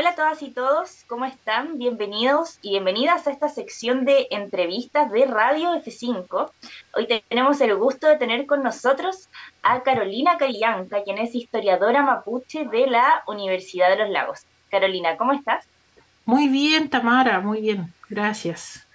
Hola a todas y todos, ¿cómo están? Bienvenidos y bienvenidas a esta sección de entrevistas de Radio F5. Hoy tenemos el gusto de tener con nosotros a Carolina Carillanca, quien es historiadora mapuche de la Universidad de los Lagos. Carolina, ¿cómo estás? Muy bien, Tamara, muy bien, gracias.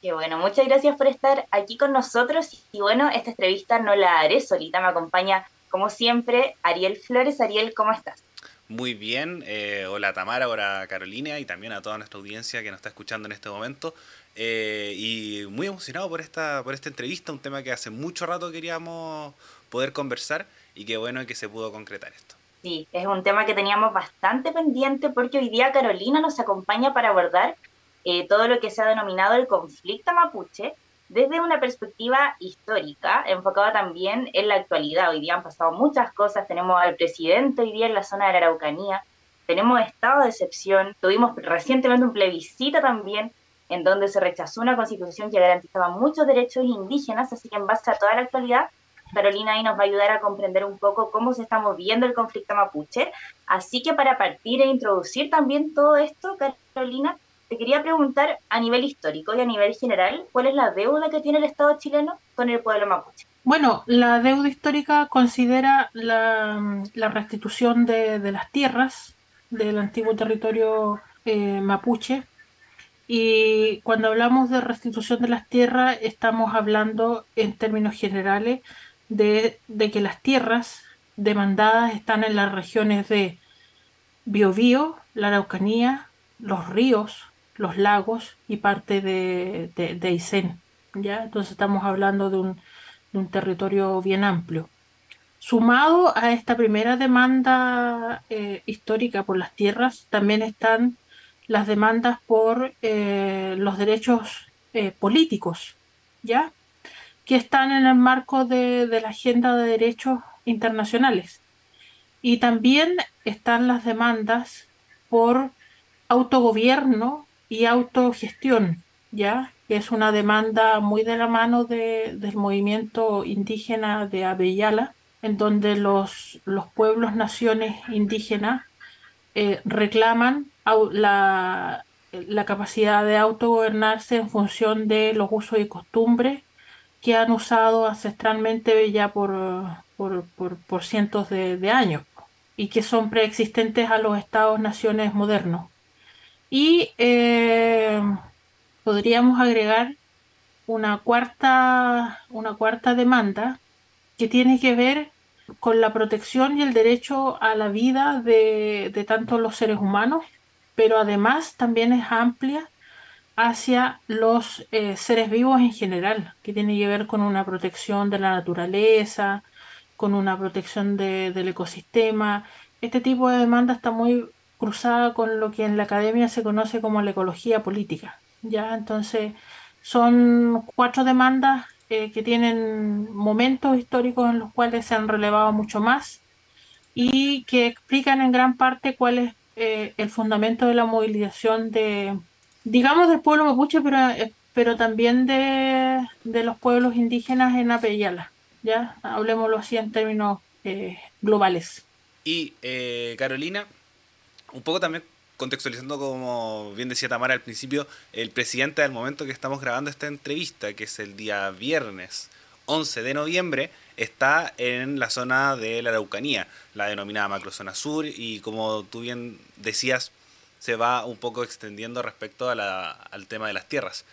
Qué bueno, muchas gracias por estar aquí con nosotros. Y bueno, esta entrevista no la haré solita, me acompaña como siempre Ariel Flores. Ariel, ¿cómo estás? Muy bien, eh, hola Tamara, hola Carolina y también a toda nuestra audiencia que nos está escuchando en este momento. Eh, y muy emocionado por esta, por esta entrevista, un tema que hace mucho rato queríamos poder conversar y qué bueno que se pudo concretar esto. Sí, es un tema que teníamos bastante pendiente porque hoy día Carolina nos acompaña para abordar eh, todo lo que se ha denominado el conflicto mapuche desde una perspectiva histórica, enfocada también en la actualidad. Hoy día han pasado muchas cosas, tenemos al presidente hoy día en la zona de la Araucanía, tenemos estado de excepción, tuvimos recientemente un plebiscito también en donde se rechazó una constitución que garantizaba muchos derechos indígenas, así que en base a toda la actualidad, Carolina ahí nos va a ayudar a comprender un poco cómo se está moviendo el conflicto mapuche. Así que para partir e introducir también todo esto, Carolina, te quería preguntar a nivel histórico y a nivel general, ¿cuál es la deuda que tiene el Estado chileno con el pueblo mapuche? Bueno, la deuda histórica considera la, restitución de, las tierras del antiguo territorio eh, mapuche. Y cuando hablamos de restitución de las tierras, estamos hablando en términos generales de, de que las tierras demandadas están en las regiones de Biobío, la Araucanía, los ríos, los lagos y parte de, de, ¿ya? Entonces estamos hablando de un, territorio bien amplio. Sumado a esta primera demanda eh, histórica por las tierras, también están las demandas por eh, los derechos eh, políticos, ¿ya? Que están en el marco de, de, la agenda de derechos internacionales. Y también están las demandas por autogobierno y autogestión, ¿ya? Es una demanda muy de la mano de, del movimiento indígena de Avellala, en donde los, los pueblos, naciones indígenas eh, reclaman la, la capacidad de autogobernarse en función de los usos y costumbres que han usado ancestralmente ya por, por, por, cientos de, de, años y que son preexistentes a los estados-naciones modernos. Y eh, podríamos agregar una cuarta, una cuarta demanda que tiene que ver con la protección y el derecho a la vida de, de tanto los seres humanos, pero además también es amplia hacia los eh, seres vivos en general, que tiene que ver con una protección de la naturaleza, con una protección del ecosistema. Este tipo de demanda está muy cruzada con lo que en la academia se conoce como la ecología política. ¿ya? Entonces, son cuatro demandas eh, que tienen momentos históricos en los cuales se han relevado mucho más y que explican en gran parte cuál es eh, el fundamento de la movilización de, digamos, del pueblo mapuche, pero, eh, pero también de, de, los pueblos indígenas en Apeyala. ¿ya? Hablemoslo así en términos globales. Y Carolina, un poco también contextualizando, como bien decía Tamara al principio, el presidente al momento que estamos grabando esta entrevista, que es el día viernes 11 de noviembre, está en la zona de la Araucanía, la denominada macrozona sur, y como tú bien decías, se va un poco extendiendo respecto al tema de las tierras.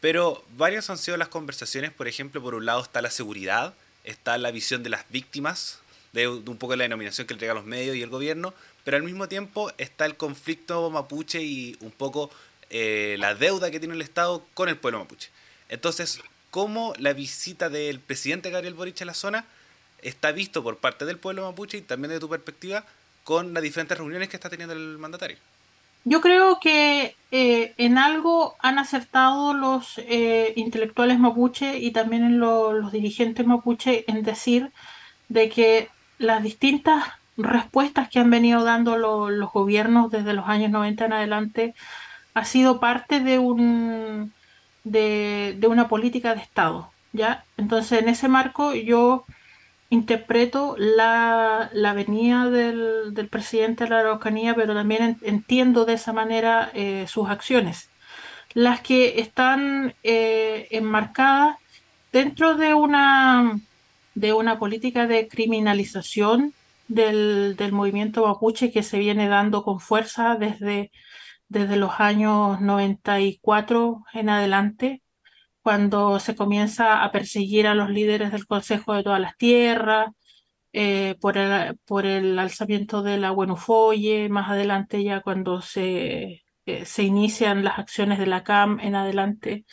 Pero varias han sido las conversaciones, por ejemplo, por un lado está la seguridad, está la visión de las víctimas, de, un poco la denominación que entrega los medios y el gobierno, pero al mismo tiempo está el conflicto mapuche y un poco eh, la deuda que tiene el Estado con el pueblo mapuche. Entonces, ¿cómo la visita del presidente Gabriel Boric a la zona está visto por parte del pueblo mapuche y también de tu perspectiva con las diferentes reuniones que está teniendo el mandatario? Yo creo que eh, en algo han acertado los eh, intelectuales mapuche y también los dirigentes mapuche en decir de que las distintas respuestas que han venido dando los gobiernos desde los años 90 en adelante ha sido parte de un de, una política de Estado. ¿ya? Entonces, en ese marco, yo interpreto la, la venida del, del, presidente de la Araucanía, pero también entiendo de esa manera eh, sus acciones, las que están eh, enmarcadas dentro de una, de una política de criminalización del, del, movimiento mapuche que se viene dando con fuerza desde, desde los años 94 en adelante cuando se comienza a perseguir a los líderes del Consejo de todas las Tierras, eh, por, el, por el alzamiento de la Buenofoye, más adelante ya cuando se, eh, se inician las acciones de la CAM en adelante.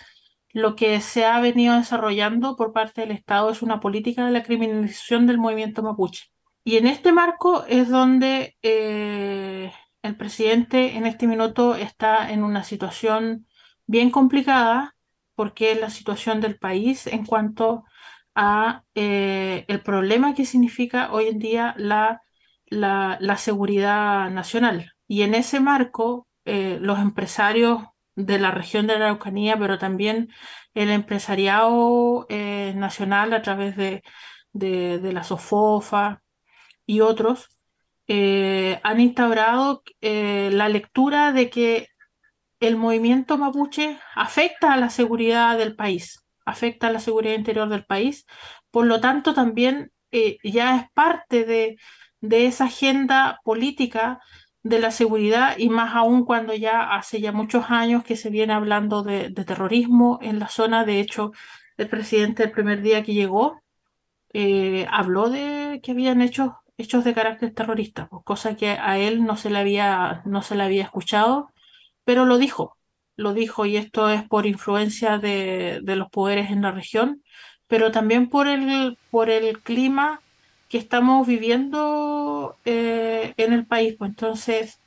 Lo que se ha venido desarrollando por parte del Estado es una política de la criminalización del movimiento mapuche. Y en este marco es donde eh, el presidente en este minuto está en una situación bien complicada porque es la situación del país en cuanto a eh, el problema que significa hoy en día la, la, seguridad nacional. Y en ese marco, eh, los empresarios de la región de la Araucanía, pero también el empresariado nacional a través de, de, de la SOFOFA y otros, han instaurado la lectura de que el movimiento mapuche afecta a la seguridad del país, afecta a la seguridad interior del país, por lo tanto también eh, ya es parte de, de, esa agenda política de la seguridad y más aún cuando ya hace ya muchos años que se viene hablando de, terrorismo en la zona, de hecho el presidente el primer día que llegó eh, habló de que habían hecho hechos de carácter terrorista, pues, cosa que a él no se le había, no se le había escuchado pero lo dijo, lo dijo y esto es por influencia de, los poderes en la región, pero también por el, por el clima que estamos viviendo eh, en el país. Pues entonces,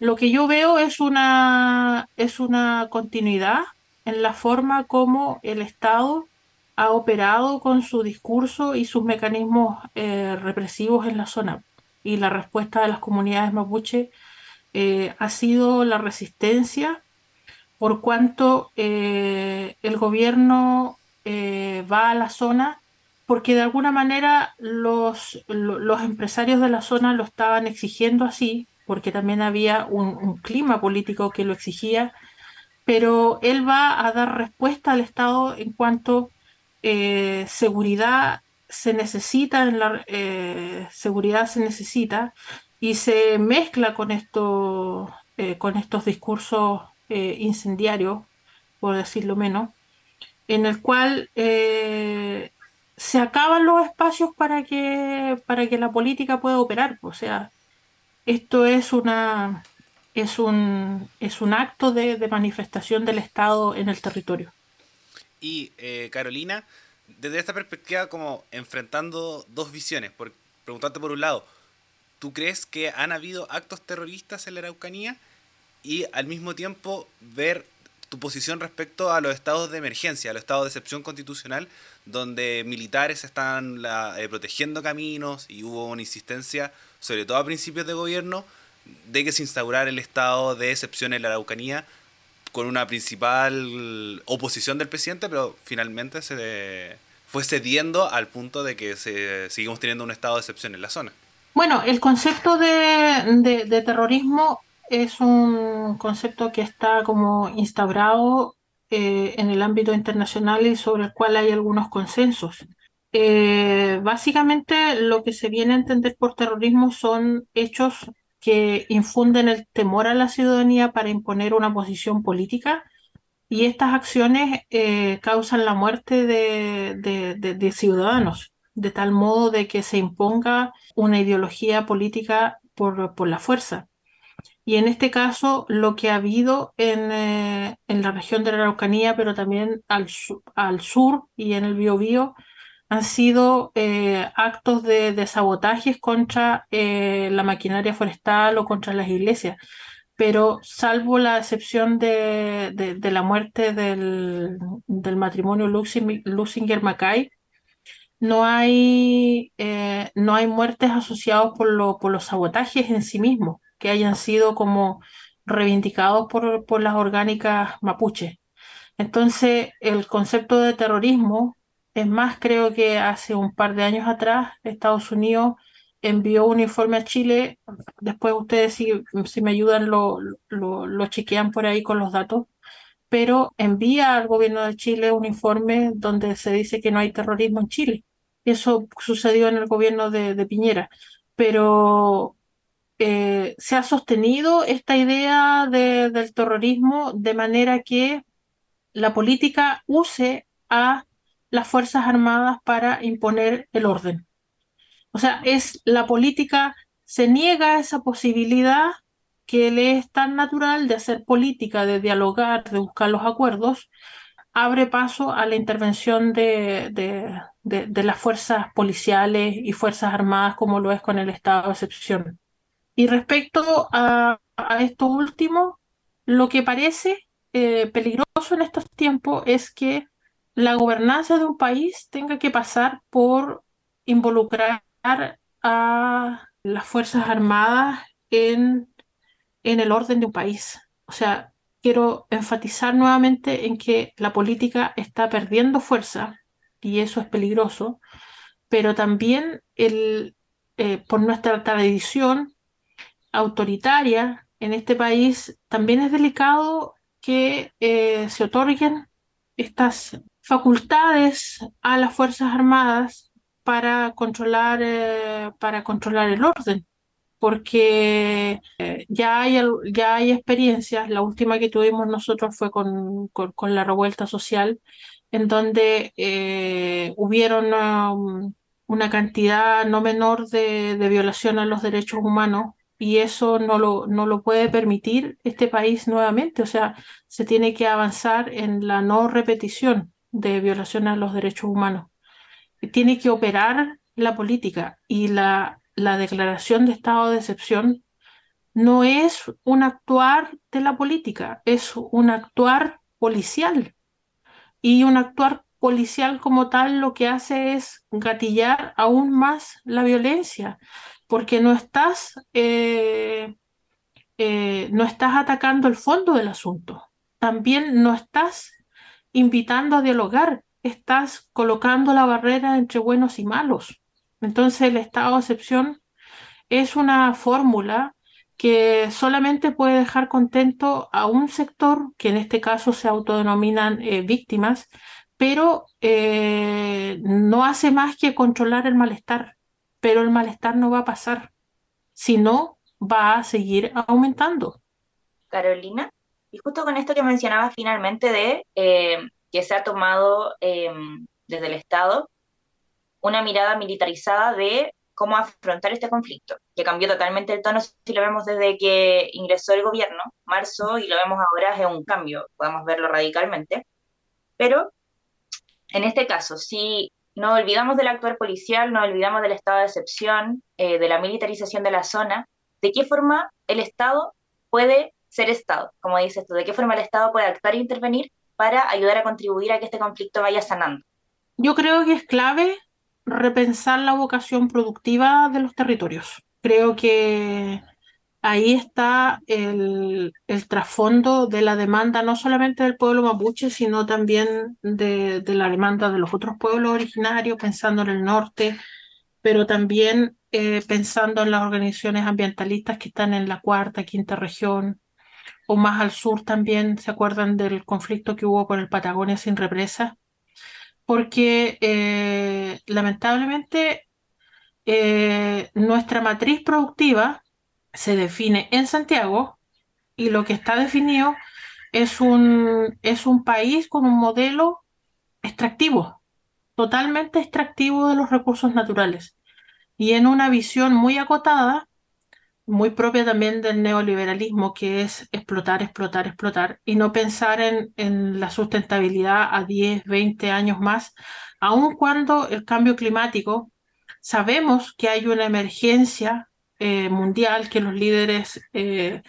lo que yo veo es una, es una continuidad en la forma como el Estado ha operado con su discurso y sus mecanismos eh, represivos en la zona. Y la respuesta de las comunidades mapuche eh, ha sido la resistencia, por cuanto eh, el gobierno eh, va a la zona, porque de alguna manera los, los empresarios de la zona lo estaban exigiendo así, porque también había un, clima político que lo exigía, pero él va a dar respuesta al Estado en cuanto seguridad se necesita, en la seguridad se necesita, y se mezcla con, esto, eh, con estos discursos eh, incendiarios, por decirlo menos, en el cual eh, se acaban los espacios para que, para que la política pueda operar. O sea, esto es una es un, es un acto de manifestación del Estado en el territorio. Y Carolina, desde esta perspectiva, como enfrentando dos visiones, por preguntarte por un lado, ¿tú crees que han habido actos terroristas en la Araucanía? Y al mismo tiempo ver tu posición respecto a los estados de emergencia, a los estados de excepción constitucional, donde militares están eh, protegiendo caminos y hubo una insistencia, sobre todo a principios de gobierno, de que se instaurara el estado de excepción en la Araucanía con una principal oposición del presidente, pero finalmente se fue cediendo al punto de que se, seguimos teniendo un estado de excepción en la zona. Bueno, el concepto de, terrorismo es un concepto que está como instaurado eh, en el ámbito internacional y sobre el cual hay algunos consensos. Eh, básicamente lo que se viene a entender por terrorismo son hechos que infunden el temor a la ciudadanía para imponer una posición política y estas acciones eh, causan la muerte de ciudadanos de tal modo de que se imponga una ideología política por, por la fuerza. Y en este caso, lo que ha habido en, eh, en la región de la Araucanía, pero también al, al sur y en el Biobío, han sido eh, actos de, de, sabotajes contra eh, la maquinaria forestal o contra las iglesias. Pero salvo la excepción de, de, la muerte del, del matrimonio Lusinger-Mackay, no hay, eh, no hay muertes asociadas por, por los sabotajes en sí mismos, que hayan sido como reivindicados por, por las orgánicas mapuches. Entonces, el concepto de terrorismo Es más, creo que hace un par de años atrás Estados Unidos envió un informe a Chile, después ustedes si, si me ayudan lo, lo, lo chequean por ahí con los datos, pero envía al gobierno de Chile un informe donde se dice que no hay terrorismo en Chile. Eso sucedió en el gobierno de, Piñera, pero eh, se ha sostenido esta idea de, del terrorismo de manera que la política use a las Fuerzas Armadas para imponer el orden. O sea, es la política se niega esa posibilidad que le es tan natural de hacer política, de dialogar, de buscar los acuerdos, abre paso a la intervención de, de, de, las fuerzas policiales y fuerzas armadas como lo es con el estado de excepción. Y respecto a, a esto último, lo que parece eh, peligroso en estos tiempos es que la gobernanza de un país tenga que pasar por involucrar a las Fuerzas Armadas en, en el orden de un país. O sea, quiero enfatizar nuevamente en que la política está perdiendo fuerza y eso es peligroso, pero también el, eh, por nuestra tradición autoritaria en este país, también es delicado que eh, se otorguen estas facultades a las Fuerzas Armadas para controlar, eh, para controlar el orden, porque eh, ya, hay, ya hay experiencias, la última que tuvimos nosotros fue con, con, la revuelta social, en donde eh, hubieron um, una cantidad no menor de, de violación a los derechos humanos y eso no lo, no lo puede permitir este país nuevamente. O sea, se tiene que avanzar en la no repetición de violaciones a los derechos humanos. Tiene que operar la política y la, la declaración de estado de excepción no es un actuar de la política, es un actuar policial. Y un actuar policial como tal lo que hace es gatillar aún más la violencia, porque no estás, eh, eh, no estás atacando el fondo del asunto. También no estás invitando a dialogar, estás colocando la barrera entre buenos y malos. Entonces el estado de excepción es una fórmula que solamente puede dejar contento a un sector, que en este caso se autodenominan eh, víctimas, pero eh, no hace más que controlar el malestar, pero el malestar no va a pasar, sino va a seguir aumentando. Carolina, y justo con esto que mencionaba finalmente de eh, que se ha tomado eh, desde el Estado una mirada militarizada de cómo afrontar este conflicto, que cambió totalmente el tono si lo vemos desde que ingresó el gobierno, marzo, y lo vemos ahora, es un cambio, podemos verlo radicalmente, pero en este caso, si no olvidamos del actuar policial, no olvidamos del estado de excepción, eh, de la militarización de la zona, ¿de qué forma el Estado puede ser Estado? Como dices tú, ¿de qué forma el Estado puede actuar e intervenir para ayudar a contribuir a que este conflicto vaya sanando? Yo creo que es clave repensar la vocación productiva de los territorios. Creo que ahí está el, trasfondo de la demanda no solamente del pueblo mapuche, sino también de, de, la demanda de los otros pueblos originarios, pensando en el norte, pero también eh, pensando en las organizaciones ambientalistas que están en la cuarta, quinta región, o más al sur también, ¿se acuerdan del conflicto que hubo con el Patagonia sin represa? Porque eh, lamentablemente eh, nuestra matriz productiva, se define en Santiago y lo que está definido es un, es un país con un modelo extractivo, totalmente extractivo de los recursos naturales y en una visión muy acotada, muy propia también del neoliberalismo, que es explotar, explotar, explotar y no pensar en, en la sustentabilidad a 10, 20 años más, aun cuando el cambio climático, sabemos que hay una emergencia eh, mundial que los líderes eh,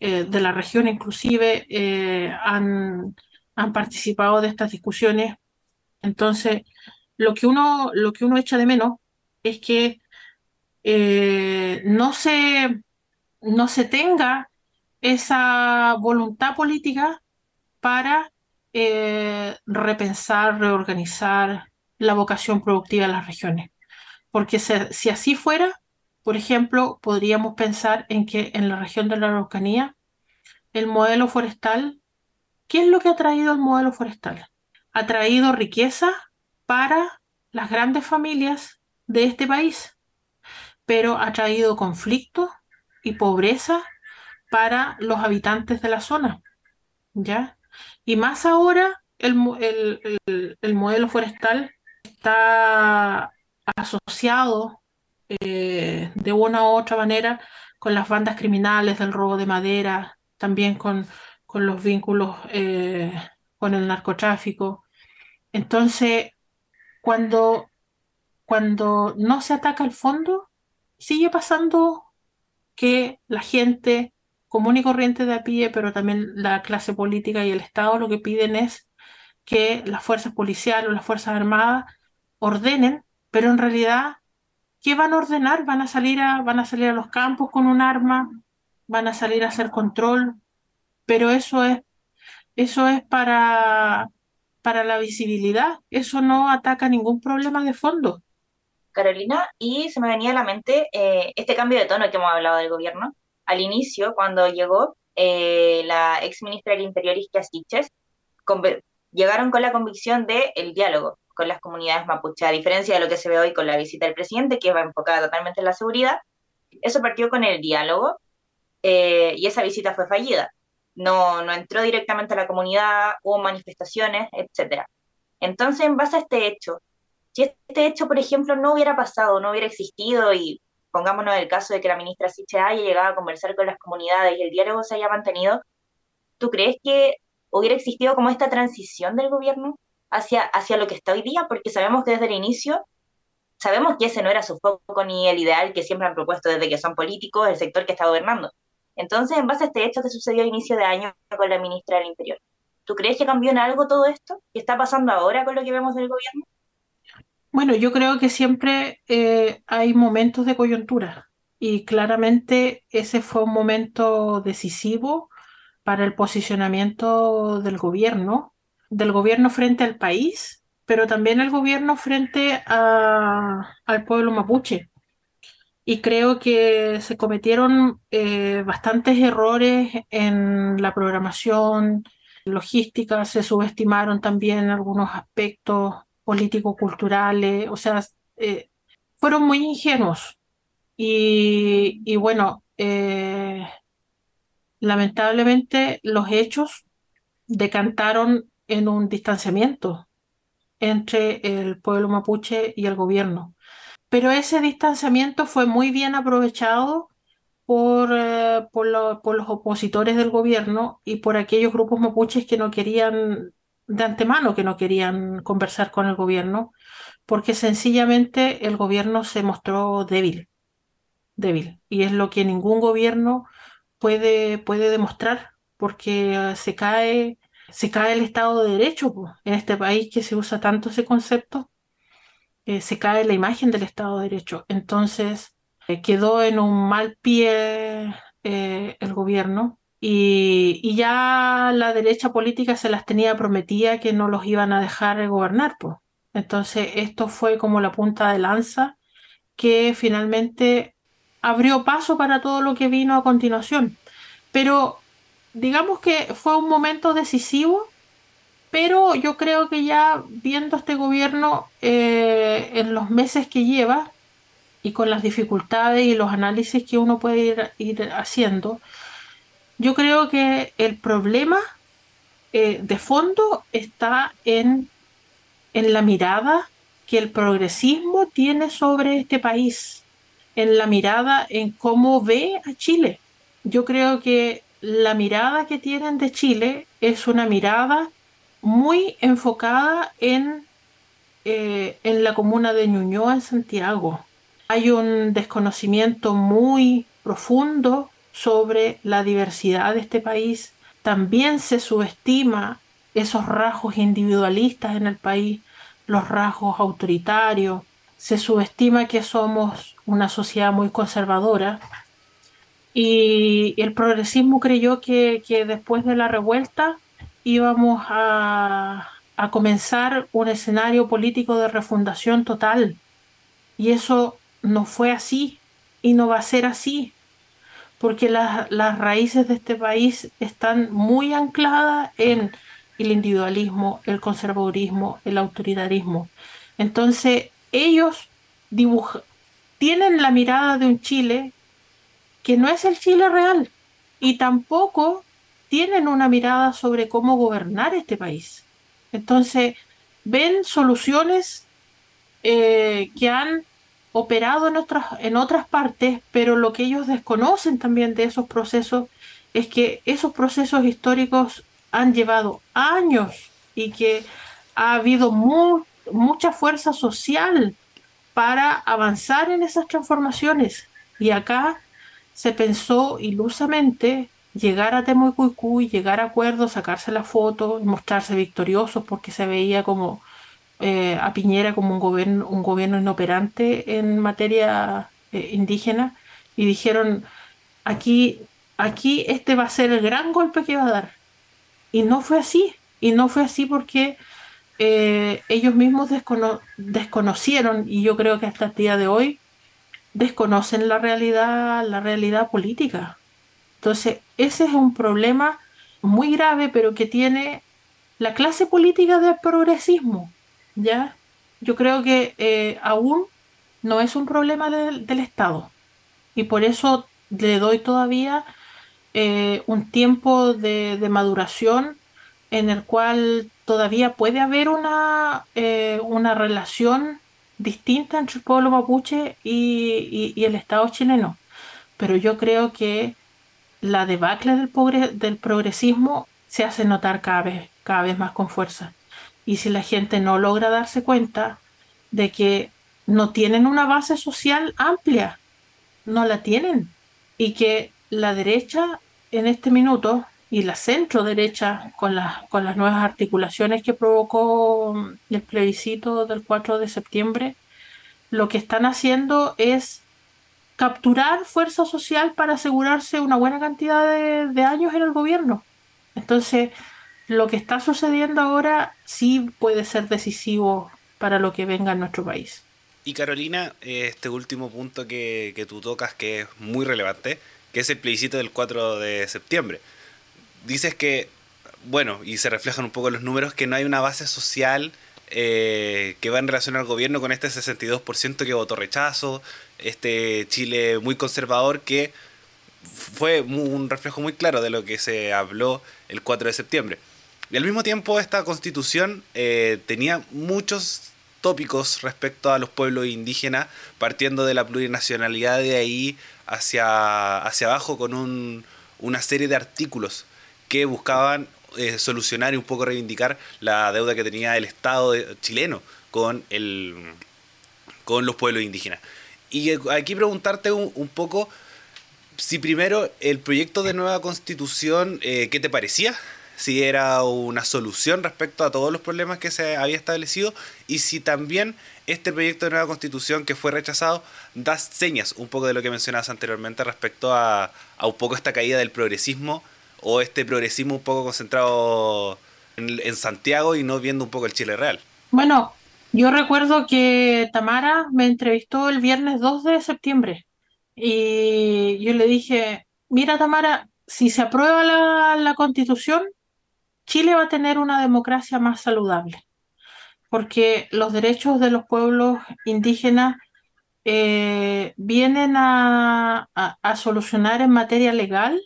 eh, de la región inclusive eh, han, han, participado de estas discusiones. Entonces, lo que uno, lo que uno echa de menos es que eh, no, se, no se tenga esa voluntad política para repensar, reorganizar la vocación productiva de las regiones. Porque si así fuera, por ejemplo, podríamos pensar en que en la región de la Araucanía, el modelo forestal, ¿qué es lo que ha traído el modelo forestal? Ha traído riqueza para las grandes familias de este país, pero ha traído conflicto y pobreza para los habitantes de la zona. ¿Ya? Y más ahora, el, el modelo forestal está asociado eh, de una u otra manera con las bandas criminales del robo de madera, también con, con los vínculos eh, con el narcotráfico. Entonces, cuando, cuando no se ataca el fondo, sigue pasando que la gente común y corriente de a pie, pero también la clase política y el Estado lo que piden es que las fuerzas policiales o las fuerzas armadas ordenen, pero en realidad, ¿qué van a ordenar? Van a salir a, van a salir a los campos con un arma, van a salir a hacer control, pero eso es, eso es para, para la visibilidad, eso no ataca ningún problema de fondo. Carolina, y se me venía a la mente eh, este cambio de tono que hemos hablado del gobierno. Al inicio, cuando llegó eh, la ex ministra del Interior, Isquia Siches, llegaron con la convicción del el diálogo, con las comunidades mapuche, a diferencia de lo que se ve hoy con la visita del presidente, que va enfocada totalmente en la seguridad. Eso partió con el diálogo eh, y esa visita fue fallida. No, no entró directamente a la comunidad, hubo manifestaciones, etc. Entonces, en base a este hecho, si este hecho, por ejemplo, no hubiera pasado, no hubiera existido y pongámonos el caso de que la ministra Siche haya llegado a conversar con las comunidades y el diálogo se haya mantenido, ¿tú crees que hubiera existido como esta transición del gobierno? hacia, hacia lo que está hoy día, porque sabemos que desde el inicio, sabemos que ese no era su foco ni el ideal que siempre han propuesto desde que son políticos, el sector que está gobernando. Entonces, en base a este hecho que sucedió a inicio de año con la ministra del Interior, ¿tú crees que cambió en algo todo esto? ¿Qué está pasando ahora con lo que vemos del gobierno? Bueno, yo creo que siempre eh, hay momentos de coyuntura y claramente ese fue un momento decisivo para el posicionamiento del gobierno del gobierno frente al país, pero también el gobierno frente al pueblo mapuche. Y creo que se cometieron eh, bastantes errores en la programación logística, se subestimaron también algunos aspectos político-culturales, o sea, eh, fueron muy ingenuos. Y, bueno, eh, lamentablemente los hechos decantaron en un distanciamiento entre el pueblo mapuche y el gobierno. Pero ese distanciamiento fue muy bien aprovechado por, eh, por, los opositores del gobierno y por aquellos grupos mapuches que no querían, de antemano, que no querían conversar con el gobierno, porque sencillamente el gobierno se mostró débil, débil. Y es lo que ningún gobierno puede, puede demostrar, porque eh, se cae se cae el Estado de Derecho en este país que se usa tanto ese concepto, eh, se cae la imagen del Estado de Derecho. Entonces eh, quedó en un mal pie eh, el gobierno y, ya la derecha política se las tenía prometida que no los iban a dejar gobernar. Pues. Entonces esto fue como la punta de lanza que finalmente abrió paso para todo lo que vino a continuación. Pero digamos que fue un momento decisivo, pero yo creo que ya viendo este gobierno eh, en los meses que lleva y con las dificultades y los análisis que uno puede ir, haciendo, yo creo que el problema eh, de fondo está en, en la mirada que el progresismo tiene sobre este país, en la mirada en cómo ve a Chile. Yo creo que la mirada que tienen de Chile es una mirada muy enfocada en, eh, en la comuna de Ñuñoa, en Santiago. Hay un desconocimiento muy profundo sobre la diversidad de este país. También se subestima esos rasgos individualistas en el país, los rasgos autoritarios. Se subestima que somos una sociedad muy conservadora y el progresismo creyó que, después de la revuelta íbamos a, a comenzar un escenario político de refundación total. Y eso no fue así y no va a ser así, porque las, las raíces de este país están muy ancladas en el individualismo, el conservadurismo, el autoritarismo. Entonces, ellos tienen la mirada de un Chile que no es el Chile real y tampoco tienen una mirada sobre cómo gobernar este país. Entonces, ven soluciones eh, que han operado en otras, en otras partes, pero lo que ellos desconocen también de esos procesos es que esos procesos históricos han llevado años y que ha habido mucha fuerza social para avanzar en esas transformaciones. Y acá se pensó ilusamente llegar a Temucuicú, llegar a acuerdos, sacarse la foto, mostrarse victoriosos porque se veía como eh, a Piñera como un gobierno, un gobierno inoperante en materia eh, indígena y dijeron aquí, aquí este va a ser el gran golpe que va a dar. Y no fue así, y no fue así porque eh, ellos mismos desconocieron, y yo creo que hasta el día de hoy, desconocen la realidad, la realidad política. Entonces, ese es un problema muy grave, pero que tiene la clase política del progresismo, ¿ya? Yo creo que eh, aún no es un problema del Estado y por eso le doy todavía eh, un tiempo de, maduración en el cual todavía puede haber una, eh, una relación distinta entre el pueblo mapuche y, y, el Estado chileno. Pero yo creo que la debacle del, del progresismo se hace notar cada vez, cada vez más con fuerza. Y si la gente no logra darse cuenta de que no tienen una base social amplia, no la tienen. Y que la derecha en este minuto y la centro derecha con, con las nuevas articulaciones que provocó el plebiscito del 4 de septiembre, lo que están haciendo es capturar fuerza social para asegurarse una buena cantidad de, de años en el gobierno. Entonces, lo que está sucediendo ahora sí puede ser decisivo para lo que venga en nuestro país. Y Carolina, este último punto que, que tú tocas que es muy relevante, que es el plebiscito del 4 de septiembre. Dices que, bueno, y se reflejan un poco los números, que no hay una base social eh, que va en relación al gobierno con este 62% que votó rechazo, este Chile muy conservador que fue un reflejo muy claro de lo que se habló el 4 de septiembre. Y al mismo tiempo esta constitución eh, tenía muchos tópicos respecto a los pueblos indígenas, partiendo de la plurinacionalidad de ahí hacia, hacia abajo con un, una serie de artículos que buscaban eh, solucionar y un poco reivindicar la deuda que tenía el Estado chileno con, el, con los pueblos indígenas. Y aquí preguntarte un, poco si primero el proyecto de nueva constitución, eh, ¿qué te parecía? Si era una solución respecto a todos los problemas que se había establecido y si también este proyecto de nueva constitución que fue rechazado da señas un poco de lo que mencionabas anteriormente respecto a, un poco esta caída del progresismo o este progresismo un poco concentrado en, en Santiago y no viendo un poco el Chile real. Bueno, yo recuerdo que Tamara me entrevistó el viernes 2 de septiembre y yo le dije, mira Tamara, si se aprueba la, la constitución, Chile va a tener una democracia más saludable, porque los derechos de los pueblos indígenas eh, vienen a, solucionar en materia legal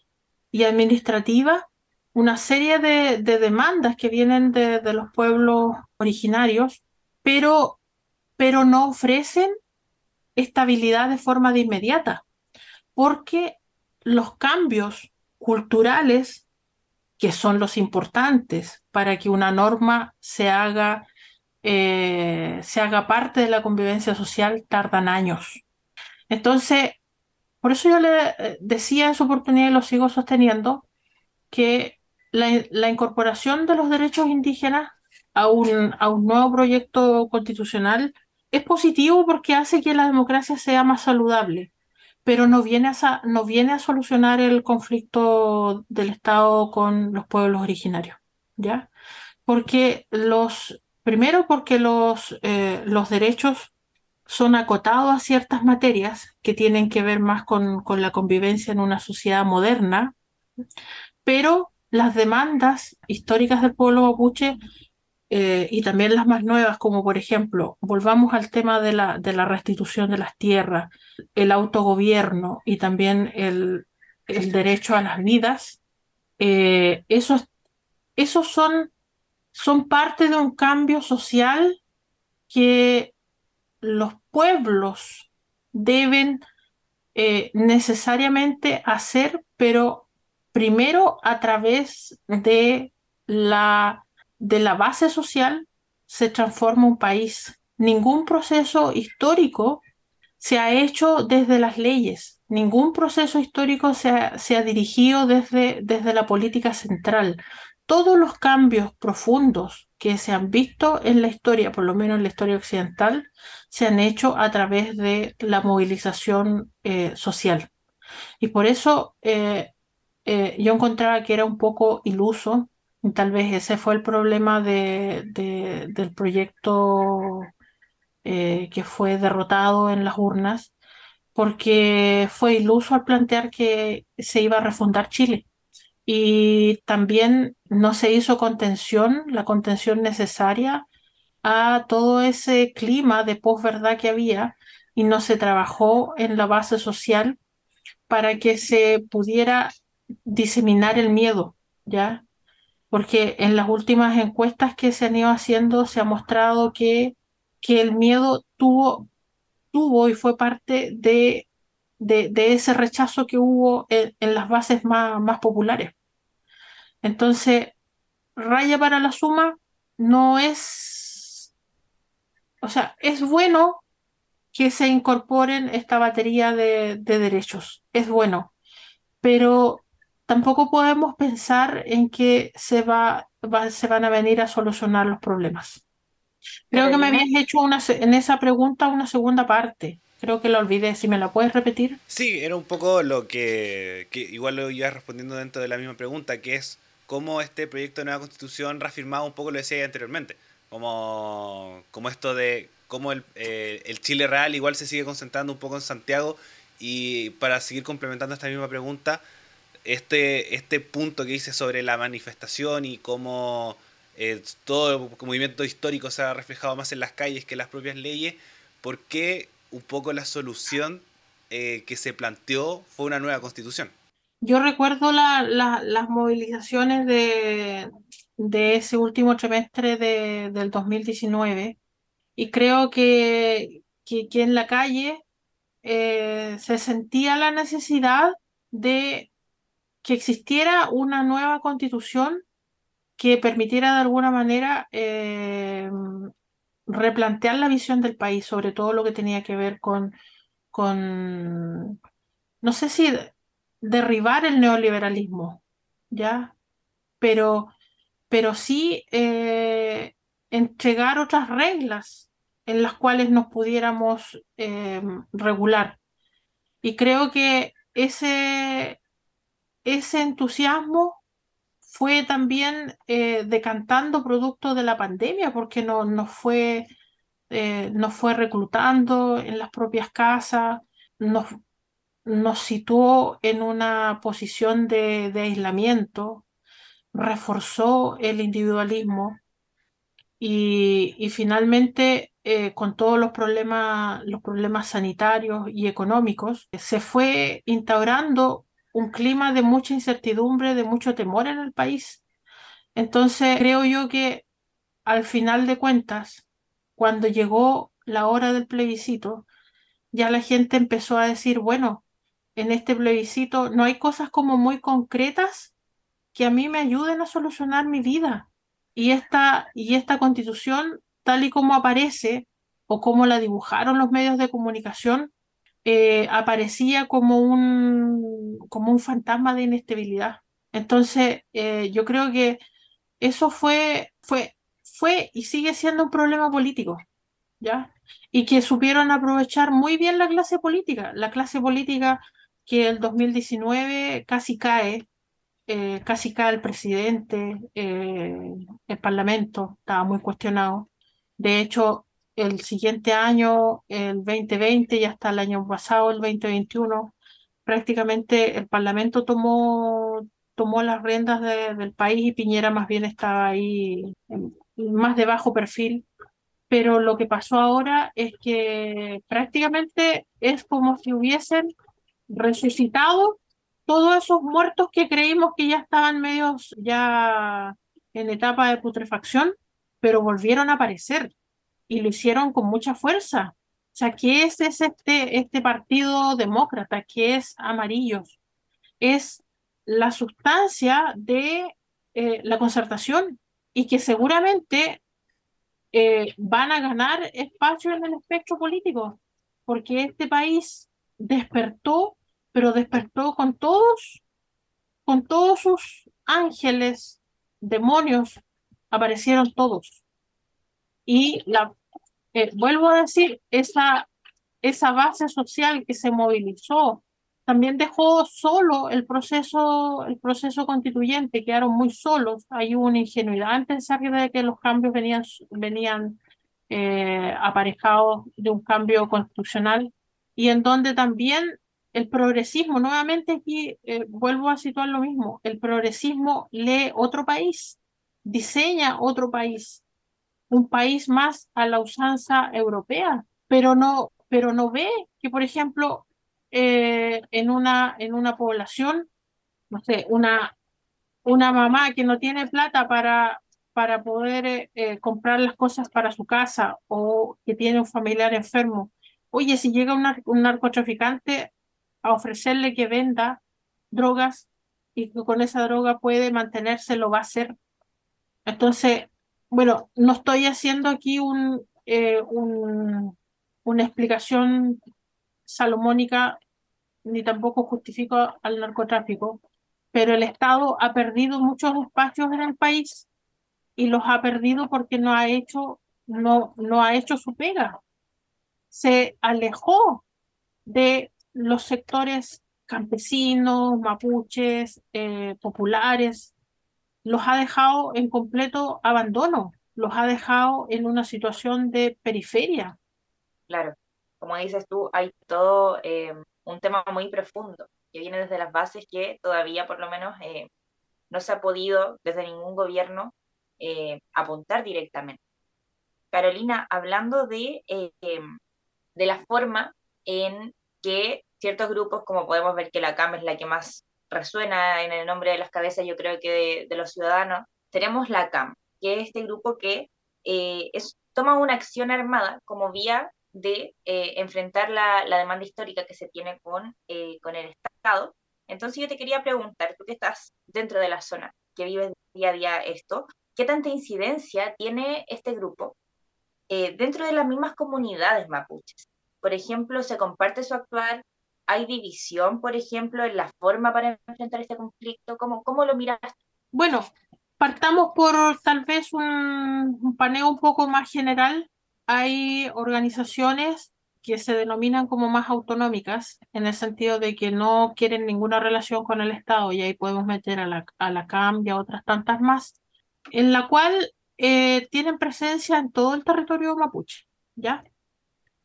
y administrativa una serie de, demandas que vienen de, los pueblos originarios, pero, pero no ofrecen estabilidad de forma de inmediata, porque los cambios culturales que son los importantes para que una norma se haga, eh, se haga parte de la convivencia social, tardan años. Entonces, por eso yo le eh, decía en su oportunidad y lo sigo sosteniendo, que la, incorporación de los derechos indígenas a un, a un nuevo proyecto constitucional es positivo porque hace que la democracia sea más saludable pero no viene, a, no viene a solucionar el conflicto del Estado con los pueblos originarios, ¿ya? porque los, primero porque los, eh, los derechos son acotados a ciertas materias que tienen que ver más con, con la convivencia en una sociedad moderna, pero las demandas históricas del pueblo mapuche eh, y también las más nuevas, como por ejemplo, volvamos al tema de la, de la restitución de las tierras, el autogobierno y también el, el derecho a las vidas, eh, esos, esos son, son parte de un cambio social que los pueblos deben eh, necesariamente hacer, pero primero a través de la, de la base social se transforma un país. Ningún proceso histórico se ha hecho desde las leyes, ningún proceso histórico se ha, se ha dirigido desde, desde la política central. Todos los cambios profundos que se han visto en la historia, por lo menos en la historia occidental, se han hecho a través de la movilización eh, social. Y por eso eh, eh, yo encontraba que era un poco iluso, tal vez ese fue el problema de, de, del proyecto que fue derrotado en las urnas, porque fue iluso al plantear que se iba a refundar Chile y también no se hizo contención, la contención necesaria a todo ese clima de posverdad que había y no se trabajó en la base social para que se pudiera diseminar el miedo, ¿ya? Porque en las últimas encuestas que se han ido haciendo se ha mostrado que, que el miedo tuvo, tuvo y fue parte de de, ese rechazo que hubo en, las bases más, más populares. Entonces, raya para la suma no es, o sea, es bueno que se incorporen esta batería de, derechos, es bueno, pero tampoco podemos pensar en que se, va, se van a venir a solucionar los problemas. Creo que me habías hecho una, en esa pregunta una segunda parte. Creo que lo olvidé. Si me la puedes repetir. Sí, era un poco lo que, que igual lo iba respondiendo dentro de la misma pregunta, que es cómo este proyecto de nueva constitución reafirmaba un poco lo que decía anteriormente. Como, como esto de cómo el, eh, el Chile real igual se sigue concentrando un poco en Santiago. Y para seguir complementando esta misma pregunta, este, este punto que dice sobre la manifestación y cómo eh, todo el movimiento histórico se ha reflejado más en las calles que en las propias leyes, ¿por qué un poco la solución eh, que se planteó fue una nueva constitución. Yo recuerdo las movilizaciones de, de, ese último trimestre de, del 2019 y creo que, que, en la calle eh, se sentía la necesidad de que existiera una nueva constitución que permitiera de alguna manera eh, replantear la visión del país, sobre todo lo que tenía que ver con, con no sé si derribar el neoliberalismo, ¿ya? Pero, pero sí eh, entregar otras reglas en las cuales nos pudiéramos eh, regular. Y creo que ese, ese entusiasmo fue también eh, decantando producto de la pandemia, porque no, nos, fue, eh, fue reclutando en las propias casas, nos, nos situó en una posición de, aislamiento, reforzó el individualismo y, y finalmente eh, con todos los problemas, los problemas sanitarios y económicos, se fue instaurando un clima de mucha incertidumbre, de mucho temor en el país. Entonces, creo yo que al final de cuentas, cuando llegó la hora del plebiscito, ya la gente empezó a decir, bueno, en este plebiscito no hay cosas como muy concretas que a mí me ayuden a solucionar mi vida. Y esta, y esta constitución, tal y como aparece o como la dibujaron los medios de comunicación, eh, aparecía como un, como un fantasma de inestabilidad. Entonces, eh, yo creo que eso fue, fue, fue y sigue siendo un problema político, ¿ya? Y que supieron aprovechar muy bien la clase política, la clase política que el 2019 casi cae eh, casi cae el presidente, el Parlamento estaba muy cuestionado. De hecho, el siguiente año, el 2020 y hasta el año pasado, el 2021, prácticamente el Parlamento tomó, tomó las riendas del país y Piñera más bien estaba ahí más de bajo perfil. Pero lo que pasó ahora es que prácticamente es como si hubiesen resucitado todos esos muertos que creímos que ya estaban medios ya en etapa de putrefacción, pero volvieron a aparecer y lo hicieron con mucha fuerza. O sea, ¿qué es, este, este partido demócrata? ¿Qué es Amarillos? Es la sustancia de eh, la concertación y que seguramente eh, van a ganar espacio en el espectro político, porque este país despertó pero despertó con todos, con todos sus ángeles, demonios, aparecieron todos. Y la, eh, vuelvo a decir, esa, esa base social que se movilizó también dejó solo el proceso, el proceso constituyente, quedaron muy solos. Hay una ingenuidad antes de que los cambios venían, venían eh, aparejados de un cambio constitucional y en donde también el progresismo, nuevamente aquí eh, vuelvo a situar lo mismo, el progresismo lee otro país, diseña otro país, un país más a la usanza europea, pero no, pero no ve que, por ejemplo, eh, en, una, en una población, no sé, una, una mamá que no tiene plata para, para poder eh, comprar las cosas para su casa o que tiene un familiar enfermo, oye, si llega un narcotraficante, a ofrecerle que venda drogas y que con esa droga puede mantenerse, lo va a hacer. Entonces, bueno, no estoy haciendo aquí un, eh, un, una explicación salomónica ni tampoco justifico al narcotráfico, pero el Estado ha perdido muchos espacios en el país y los ha perdido porque no ha hecho, no, no ha hecho su pega. Se alejó de los sectores campesinos, mapuches, eh, populares, los ha dejado en completo abandono, los ha dejado en una situación de periferia. Claro, como dices tú, hay todo eh, un tema muy profundo que viene desde las bases que todavía por lo menos eh, no se ha podido desde ningún gobierno apuntar directamente. Carolina, hablando de, de la forma en que ciertos grupos, como podemos ver que la CAM es la que más resuena en el nombre de las cabezas, yo creo que de, los ciudadanos, tenemos la CAM, que es este grupo que eh, es, toma una acción armada como vía de eh, enfrentar la, demanda histórica que se tiene con, eh, con el Estado. Entonces yo te quería preguntar, tú que estás dentro de la zona, que vives día a día esto, ¿qué tanta incidencia tiene este grupo dentro de las mismas comunidades mapuches? por ejemplo, se comparte su actuar, hay división, por ejemplo, en la forma para enfrentar este conflicto, ¿cómo, cómo lo miras? Bueno, partamos por tal vez un, paneo un poco más general. Hay organizaciones que se denominan como más autonómicas, en el sentido de que no quieren ninguna relación con el Estado, y ahí podemos meter a la, a la CAM y a otras tantas más, en la cual eh, tienen presencia en todo el territorio mapuche, ¿ya?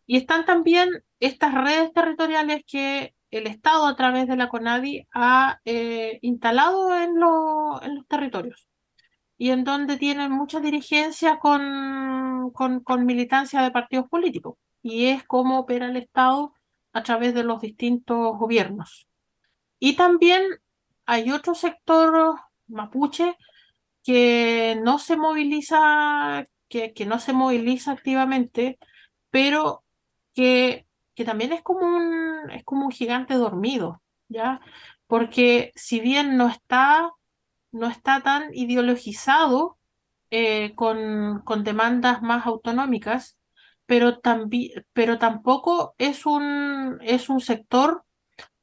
Y están también estas redes territoriales que el Estado a través de la CONADI ha eh, instalado en, en, los territorios y en donde tienen mucha dirigencia con, con, con, militancia de partidos políticos. Y es cómo opera el Estado a través de los distintos gobiernos. Y también hay otro sector mapuche que no se moviliza, que, que no se moviliza activamente, pero que, que también es como, un, es como un gigante dormido, ¿ya? Porque si bien no está, no está tan ideologizado eh, con, con demandas más autonómicas, pero, pero tampoco es un, es un sector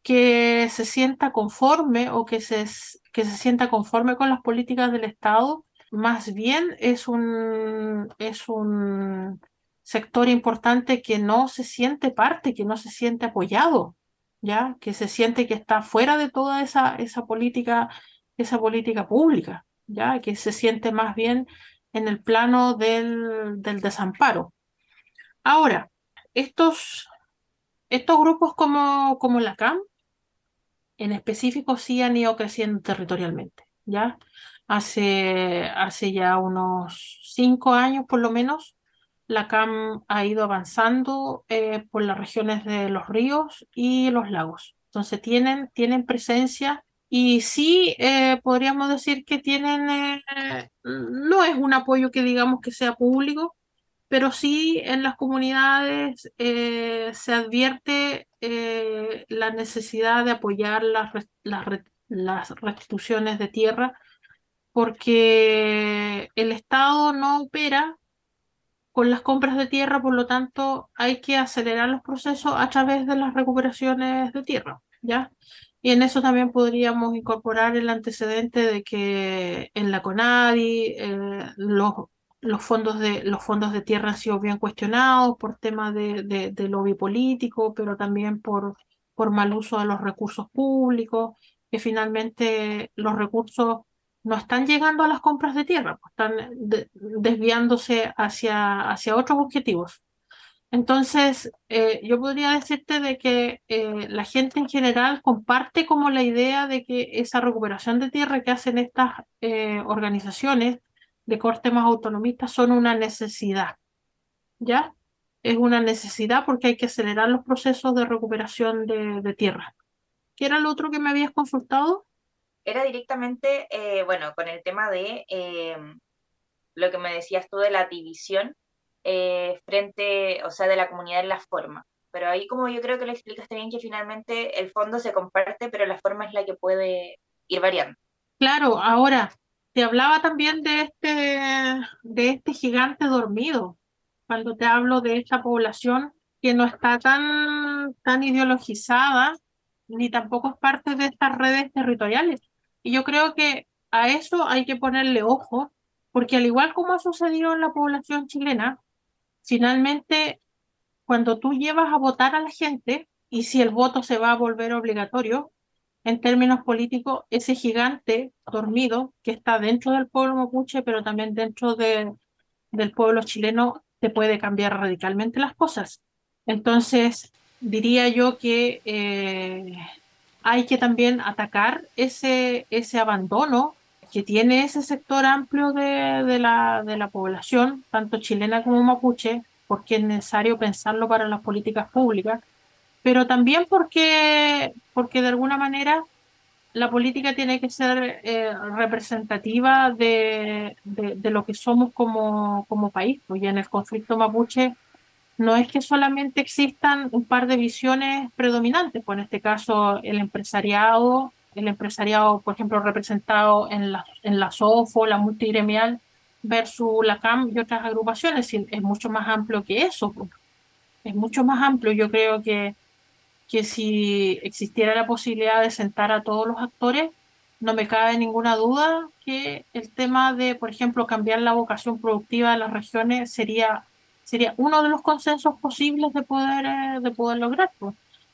que se sienta conforme o que se, que se sienta conforme con las políticas del Estado, más bien es un, es un sector importante que no se siente parte, que no se siente apoyado, ¿ya? Que se siente que está fuera de toda esa, esa política esa política pública, ya que se siente más bien en el plano del, del desamparo. Ahora, estos, estos grupos como, como la CAM, en específico, sí han ido creciendo territorialmente, ¿ya? Hace, hace ya unos cinco años, por lo menos, la CAM ha ido avanzando eh, por las regiones de los ríos y los lagos. Entonces tienen, tienen presencia y sí eh, podríamos decir que tienen, eh, no es un apoyo que digamos que sea público, pero sí en las comunidades se advierte la necesidad de apoyar las, las, las restituciones de tierra porque el Estado no opera con las compras de tierra, por lo tanto, hay que acelerar los procesos a través de las recuperaciones de tierra, ¿ya? Y en eso también podríamos incorporar el antecedente de que en la CONADI eh, los, fondos de, los fondos de tierra han sido bien cuestionados por temas de, de, lobby político, pero también por, por mal uso de los recursos públicos, que finalmente los recursos no están llegando a las compras de tierra, pues están desviándose hacia, hacia otros objetivos. Entonces, eh, yo podría decirte de que eh, la gente en general comparte como la idea de que esa recuperación de tierra que hacen estas eh, organizaciones de corte más autonomistas son una necesidad, ¿ya? Es una necesidad porque hay que acelerar los procesos de recuperación de, de tierra. ¿Qué era lo otro que me habías consultado? Era directamente, eh, bueno, con el tema de eh, lo que me decías tú de la división eh, frente, o sea, de la comunidad en la forma. Pero ahí como yo creo que lo explicaste bien que finalmente el fondo se comparte, pero la forma es la que puede ir variando. Claro, ahora te hablaba también de este, de este gigante dormido, cuando te hablo de esta población que no está tan, tan ideologizada, ni tampoco es parte de estas redes territoriales. Y yo creo que a eso hay que ponerle ojo, porque al igual como ha sucedido en la población chilena, finalmente cuando tú llevas a votar a la gente y si el voto se va a volver obligatorio, en términos políticos, ese gigante dormido que está dentro del pueblo mapuche, pero también dentro de, del pueblo chileno, te puede cambiar radicalmente las cosas. Entonces, diría yo que eh, hay que también atacar ese, ese abandono que tiene ese sector amplio de, la, de la población, tanto chilena como mapuche, porque es necesario pensarlo para las políticas públicas, pero también porque, porque de alguna manera la política tiene que ser eh, representativa de, de, lo que somos como, como país. Pues, y en el conflicto mapuche no es que solamente existan un par de visiones predominantes, pues en este caso el empresariado, el empresariado, por ejemplo, representado en la, en la SOFO, la multigremial, versus la CAM y otras agrupaciones, es mucho más amplio que eso, pues. es mucho más amplio. Yo creo que, que si existiera la posibilidad de sentar a todos los actores, no me cabe ninguna duda que el tema de, por ejemplo, cambiar la vocación productiva de las regiones sería sería uno de los consensos posibles de poder, eh, de poder lograr,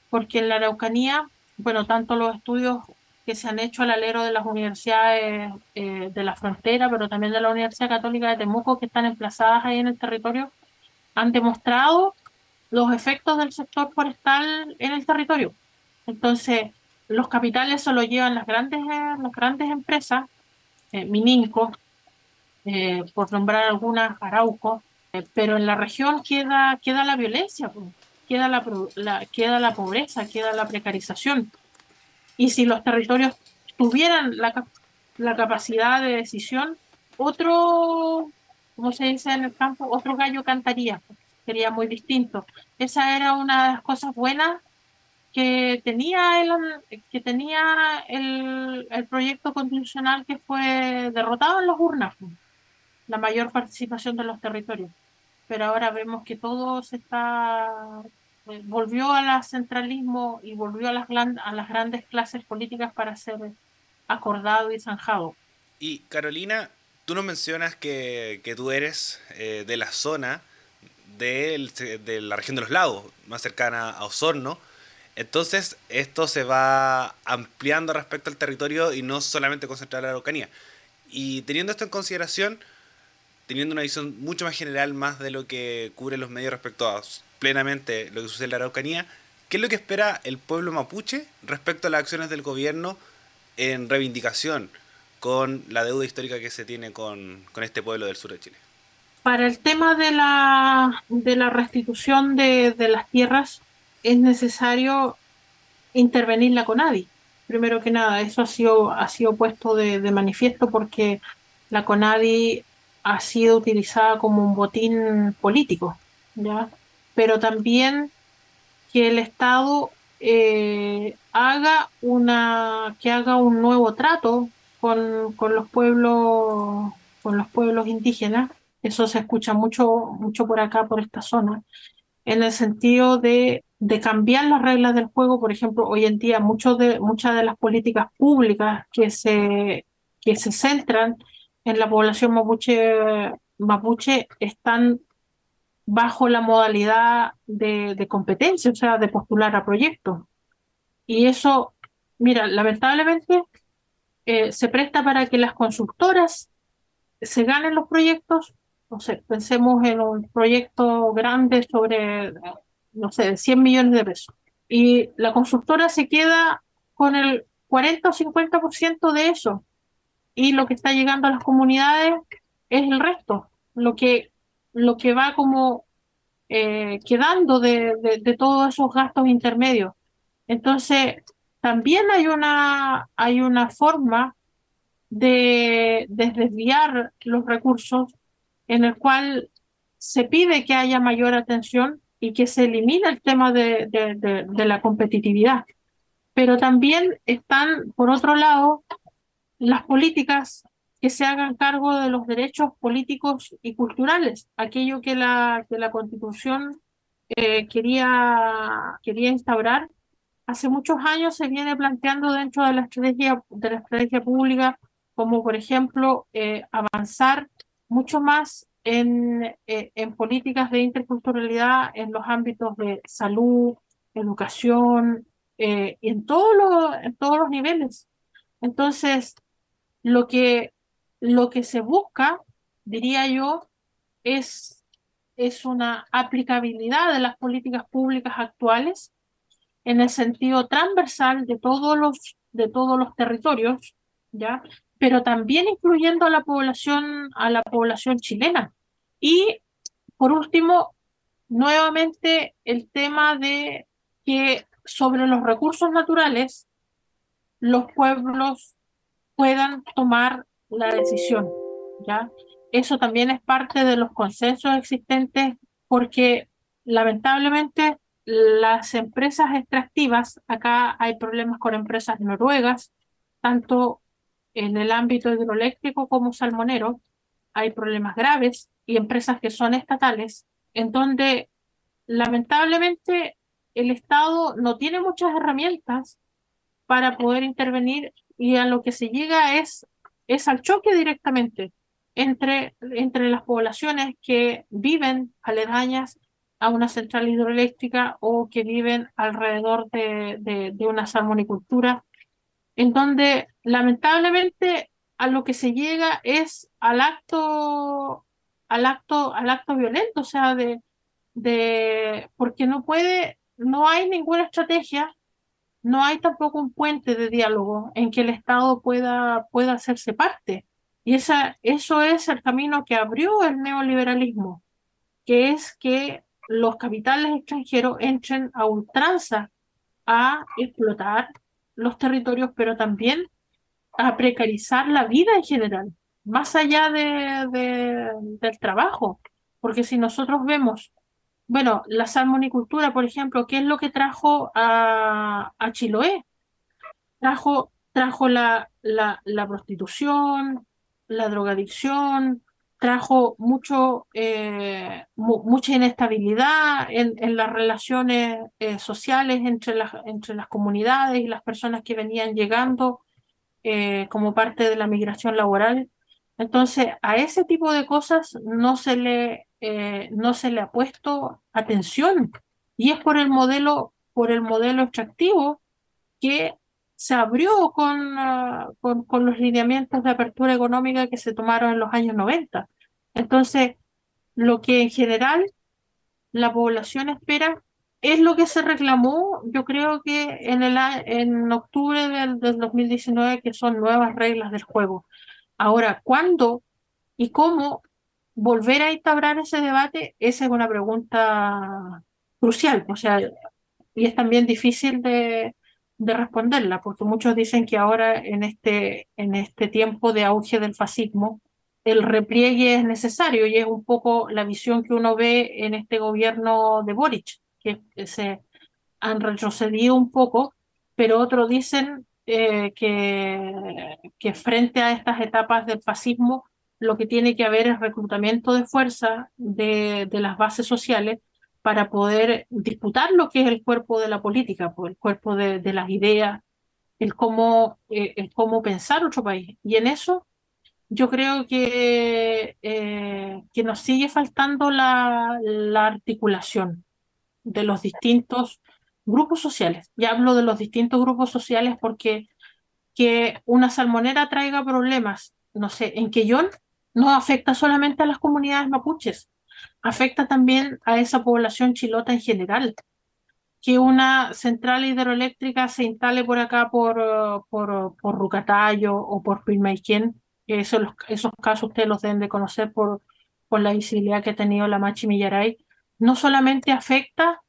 porque en la Araucanía, bueno, tanto los estudios que se han hecho al alero de las universidades eh, de la frontera, pero también de la Universidad Católica de Temuco, que están emplazadas ahí en el territorio, han demostrado los efectos del sector forestal en el territorio. Entonces, los capitales solo llevan las grandes, eh, las grandes empresas, Mininco, por nombrar algunas, Arauco, eh, pero en la región queda, queda la violencia, queda la, queda la pobreza, queda la precarización. Y si los territorios tuvieran la, la capacidad de decisión, otro, como se dice en el campo, otro gallo cantaría, sería muy distinto. Esa era una de las cosas buenas que tenía el, que tenía el, el proyecto constitucional que fue derrotado en las urnas la mayor participación de los territorios. Pero ahora vemos que todo se está eh, volvió al centralismo y volvió a las, grandes clases políticas para ser acordado y zanjado. Y Carolina, tú nos mencionas que, tú eres eh, de la zona de, la región de los lagos, más cercana a Osorno. Entonces, esto se va ampliando respecto al territorio y no solamente concentrar la Araucanía. Y teniendo esto en consideración, teniendo una visión mucho más general, más de lo que cubre los medios respecto a plenamente lo que sucede en la Araucanía, ¿qué es lo que espera el pueblo mapuche respecto a las acciones del gobierno en reivindicación con la deuda histórica que se tiene con, este pueblo del sur de Chile? Para el tema de la, de la restitución de, las tierras, es necesario intervenir la CONADI. Primero que nada, eso ha sido, ha sido puesto de, de manifiesto porque la CONADI ha sido utilizada como un botín político, ¿ya? Pero también que el Estado eh, haga una que haga un nuevo trato con, con, los pueblos con los pueblos indígenas eso se escucha mucho mucho por acá por esta zona en el sentido de, de cambiar las reglas del juego por ejemplo hoy en día muchos de muchas de las políticas públicas que se que se centran en la población mapuche, mapuche están bajo la modalidad de, competencia, o sea, de postular a proyectos. Y eso, mira, lamentablemente eh, se presta para que las consultoras se ganen los proyectos. No sé, pensemos en un proyecto grande sobre, no sé, 100 millones de pesos. Y la consultora se queda con el 40 o 50% de eso y lo que está llegando a las comunidades es el resto, lo que, lo que va como eh, quedando de, de, todos esos gastos intermedios. Entonces, también hay una, hay una forma de, desviar los recursos en el cual se pide que haya mayor atención y que se elimine el tema de, de, la competitividad. Pero también están, por otro lado, las políticas que se hagan cargo de los derechos políticos y culturales, aquello que la, que la Constitución eh, quería, quería instaurar. Hace muchos años se viene planteando dentro de la estrategia, de la estrategia pública, como por ejemplo eh, avanzar mucho más en, eh, en políticas de interculturalidad en los ámbitos de salud, educación, en, todos los, en todos los niveles. Entonces, lo que, lo que se busca, diría yo, es, es una aplicabilidad de las políticas públicas actuales en el sentido transversal de todos los, de todos los territorios, ¿ya? pero también incluyendo a la población, a la población chilena. Y por último, nuevamente el tema de que sobre los recursos naturales, los pueblos puedan tomar la decisión, ¿ya? Eso también es parte de los consensos existentes porque lamentablemente las empresas extractivas, acá hay problemas con empresas noruegas, tanto en el ámbito hidroeléctrico como salmonero, hay problemas graves y empresas que son estatales, en donde lamentablemente el Estado no tiene muchas herramientas para poder intervenir y a lo que se llega es, es al choque directamente entre, entre las poblaciones que viven aledañas a una central hidroeléctrica o que viven alrededor de, de, una salmonicultura, en donde lamentablemente a lo que se llega es al acto, al acto, al acto violento, o sea, de, de porque no puede, no hay ninguna estrategia no hay tampoco un puente de diálogo en que el Estado pueda, pueda hacerse parte. Y esa, eso es el camino que abrió el neoliberalismo, que es que los capitales extranjeros entren a ultranza a explotar los territorios, pero también a precarizar la vida en general, más allá de, del trabajo. Porque si nosotros vemos bueno, la salmonicultura, por ejemplo, ¿qué es lo que trajo a, Chiloé? Trajo, trajo la, la, prostitución, la drogadicción, trajo mucho, eh, mucha inestabilidad en, en las relaciones eh, sociales entre las, entre las comunidades y las personas que venían llegando eh, como parte de la migración laboral. Entonces, a ese tipo de cosas no se le, eh, no se le ha puesto atención y es por el modelo por el modelo extractivo que se abrió con, ah, con, los lineamientos de apertura económica que se tomaron en los años 90. Entonces, lo que en general la población espera es lo que se reclamó, yo creo que en, el, en octubre del, del 2019, que son nuevas reglas del juego. Ahora, ¿cuándo y cómo volver a instaurar ese debate? Esa es una pregunta crucial, o sea, y es también difícil de, de responderla, porque muchos dicen que ahora en este, en este tiempo de auge del fascismo, el repliegue es necesario y es un poco la visión que uno ve en este gobierno de Boric, que se han retrocedido un poco, pero otros dicen eh, que, que frente a estas etapas del fascismo lo que tiene que haber es reclutamiento de fuerza de, de las bases sociales para poder disputar lo que es el cuerpo de la política, pues, el cuerpo de, de las ideas, el cómo, eh, el cómo pensar otro país. Y en eso yo creo que, eh, que nos sigue faltando la, la, articulación de los distintos grupos sociales. Y hablo de los distintos grupos sociales porque que una salmonera traiga problemas, no sé, en Quellón no afecta solamente a las comunidades mapuches, afecta también a esa población chilota en general. Que una central hidroeléctrica se instale por acá por, por, por Rucatayo o por Pilmaiquén esos, esos casos ustedes los deben de conocer por, por la visibilidad que ha tenido la Machi Millaray, no solamente afecta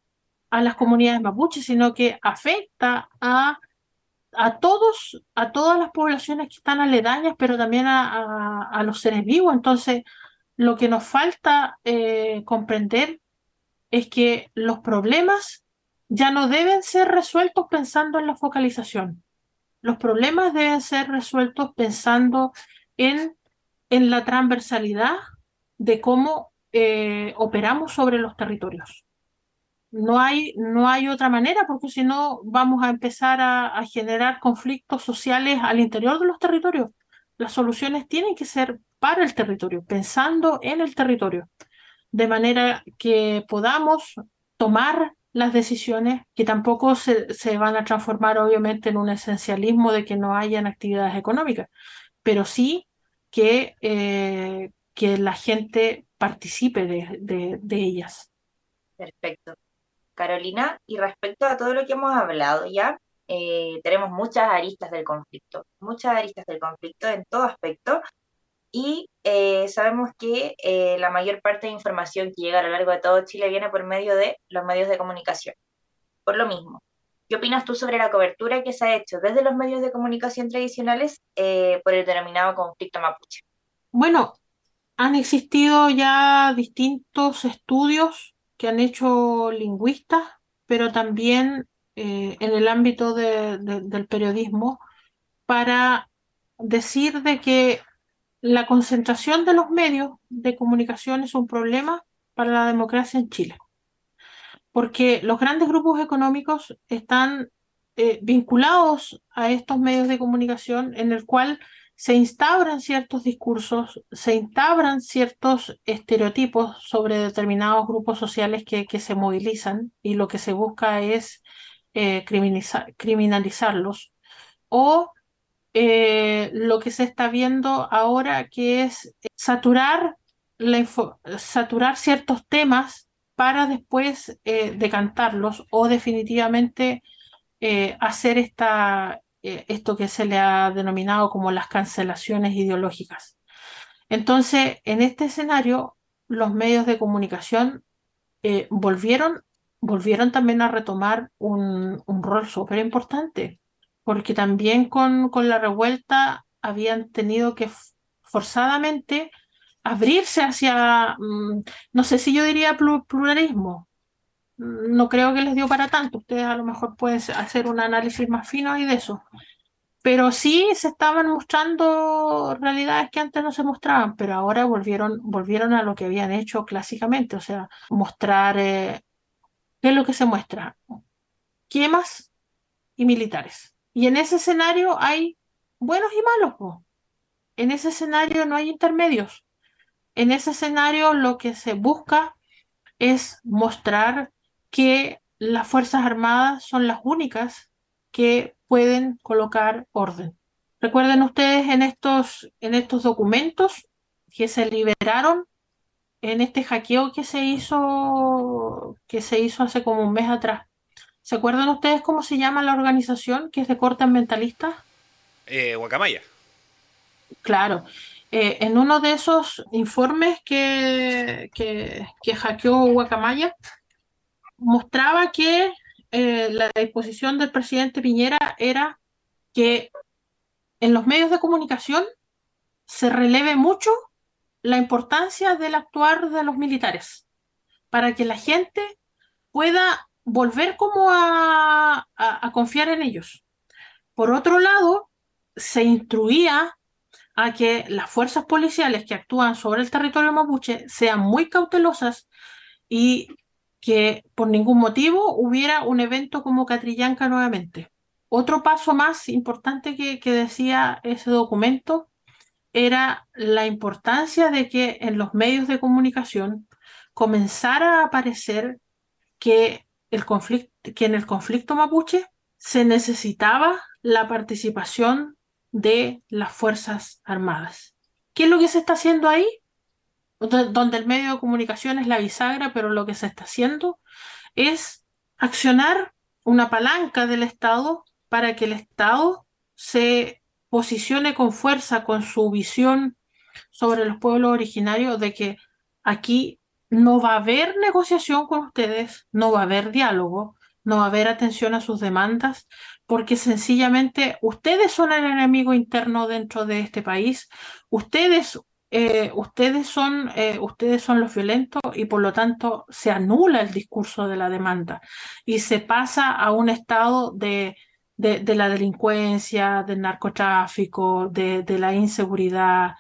a las comunidades mapuches, sino que afecta a, a todos, a todas las poblaciones que están aledañas, pero también a, a, los seres vivos. Entonces, lo que nos falta eh, comprender es que los problemas ya no deben ser resueltos pensando en la focalización. Los problemas deben ser resueltos pensando en, en la transversalidad de cómo eh, operamos sobre los territorios. No hay, no hay otra manera porque si no vamos a empezar a, generar conflictos sociales al interior de los territorios. Las soluciones tienen que ser para el territorio, pensando en el territorio, de manera que podamos tomar las decisiones que tampoco se, se, van a transformar obviamente en un esencialismo de que no hayan actividades económicas, pero sí que, eh, que la gente participe de, de, de, ellas. Perfecto. Carolina, y respecto a todo lo que hemos hablado ya, eh, tenemos muchas aristas del conflicto, muchas aristas del conflicto en todo aspecto, y eh, sabemos que eh, la mayor parte de información que llega a lo largo de todo Chile viene por medio de los medios de comunicación. Por lo mismo, ¿Qué opinas tú sobre la cobertura que se ha hecho desde los medios de comunicación tradicionales por el denominado conflicto mapuche? Bueno, han existido ya distintos estudios que han hecho lingüistas, pero también eh, en el ámbito de, de, del periodismo, para decir de que la concentración de los medios de comunicación es un problema para la democracia en Chile. Porque los grandes grupos económicos están eh, vinculados a estos medios de comunicación en el cual se instauran ciertos discursos, se instauran ciertos estereotipos sobre determinados grupos sociales que, que se movilizan y lo que se busca es eh, criminalizar, criminalizarlos. O eh, lo que se está viendo ahora que es saturar, la saturar ciertos temas para después eh, decantarlos o definitivamente eh, hacer esta, eh, esto que se le ha denominado como las cancelaciones ideológicas. Entonces, en este escenario, los medios de comunicación eh, volvieron, volvieron también a retomar un, un rol súper importante, porque también con, con la revuelta habían tenido que forzadamente abrirse hacia, mm, no sé si yo diría pluralismo, no creo que les dio para tanto, ustedes a lo mejor pueden hacer un análisis más fino ahí de eso, pero sí se estaban mostrando realidades que antes no se mostraban, pero ahora volvieron, volvieron a lo que habían hecho clásicamente, o sea, mostrar, eh, ¿qué es lo que se muestra? Quemas y militares. Y en ese escenario hay buenos y malos. En ese escenario no hay intermedios en ese escenario lo que se busca es mostrar que las Fuerzas Armadas son las únicas que pueden colocar orden. Recuerden ustedes en estos, en estos documentos que se liberaron en este hackeo que se hizo que se hizo hace como un mes atrás. ¿Se acuerdan ustedes cómo se llama la organización que es de corte ambientalista? Eh, Guacamaya. Claro. Eh, en uno de esos informes que, que, que hackeó Guacamaya, mostraba que eh, la disposición del presidente Piñera era que en los medios de comunicación se releve mucho la importancia del actuar de los militares para que la gente pueda volver como a, a, confiar en ellos. Por otro lado, se instruía a que las fuerzas policiales que actúan sobre el territorio mapuche sean muy cautelosas y que por ningún motivo hubiera un evento como Catrillanca nuevamente. Otro paso más importante que, decía ese documento era la importancia de que en los medios de comunicación comenzara a aparecer que, el conflicto, que en el conflicto mapuche se necesitaba la participación de las Fuerzas Armadas. ¿Qué es lo que se está haciendo ahí? Donde el medio de comunicación es la bisagra, pero lo que se está haciendo es accionar una palanca del Estado para que el Estado se posicione con fuerza con su visión sobre los pueblos originarios de que aquí no va a haber negociación con ustedes, no va a haber diálogo, no va a haber atención a sus demandas, porque sencillamente ustedes son el enemigo interno dentro de este país, ustedes, eh, ustedes, son, eh, ustedes son los violentos y por lo tanto se anula el discurso de la demanda y se pasa a un estado de de, la delincuencia, del narcotráfico, de, la inseguridad,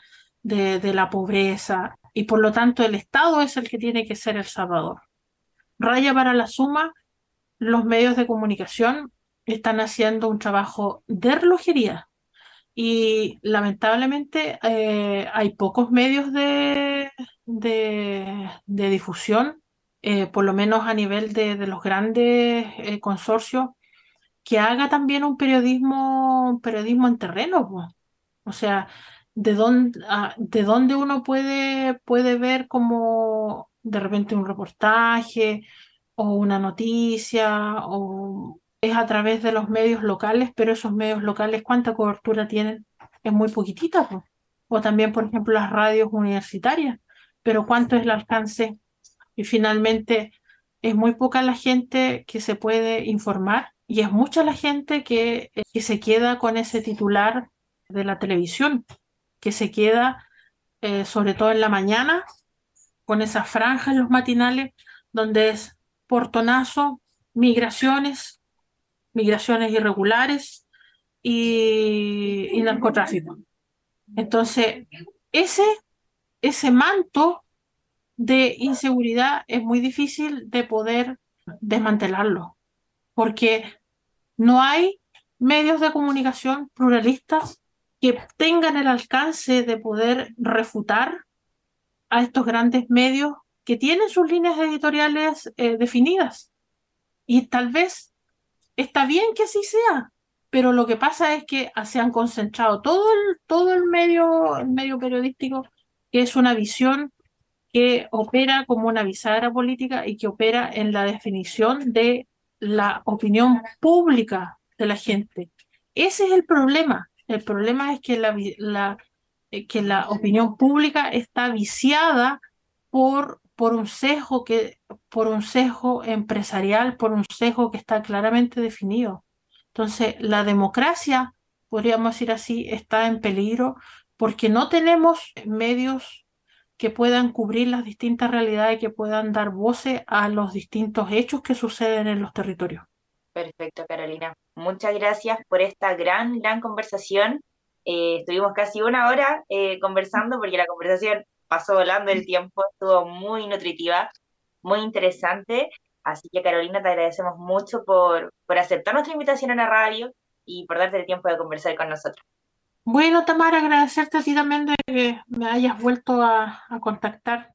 de, la pobreza, y por lo tanto el Estado es el que tiene que ser el salvador. Raya para la suma, los medios de comunicación están haciendo un trabajo de relojería y lamentablemente eh, hay pocos medios de, de, difusión, eh, por lo menos a nivel de, los grandes eh, consorcios que haga también un periodismo, un periodismo en terreno. O sea, de dónde, ah, de dónde uno puede, puede ver como de repente un reportaje o una noticia o es a través de los medios locales, pero esos medios locales, ¿cuánta cobertura tienen? Es muy poquitita. O también, por ejemplo, las radios universitarias, pero ¿cuánto es el alcance? Y finalmente, es muy poca la gente que se puede informar y es mucha la gente que, eh, que se queda con ese titular de la televisión, que se queda eh, sobre todo en la mañana, con esas franjas en los matinales, donde es portonazo, migraciones, migraciones irregulares y, narcotráfico. Entonces, ese, ese manto de inseguridad es muy difícil de poder desmantelarlo, porque no hay medios de comunicación pluralistas que tengan el alcance de poder refutar a estos grandes medios que tienen sus líneas editoriales eh, definidas. Y tal vez está bien que así sea, pero lo que pasa es que se han concentrado todo el, todo el medio, el medio periodístico, que es una visión que opera como una bisagra política y que opera en la definición de la opinión pública de la gente. Ese es el problema. El problema es que la, la eh, que la opinión pública está viciada por, por, un sesgo que, por un sesgo empresarial, por un sesgo que está claramente definido. Entonces, la democracia, podríamos decir así, está en peligro porque no tenemos medios que puedan cubrir las distintas realidades, que puedan dar voces a los distintos hechos que suceden en los territorios. Perfecto, Carolina. Muchas gracias por esta gran, gran conversación. Eh, estuvimos casi una hora eh, conversando porque la conversación pasó volando el tiempo, estuvo muy nutritiva, muy interesante. Así que Carolina, te agradecemos mucho por, por aceptar nuestra invitación a la radio y por darte el tiempo de conversar con nosotros. Bueno, Tamara, agradecerte a ti también de que me hayas vuelto a, contactar.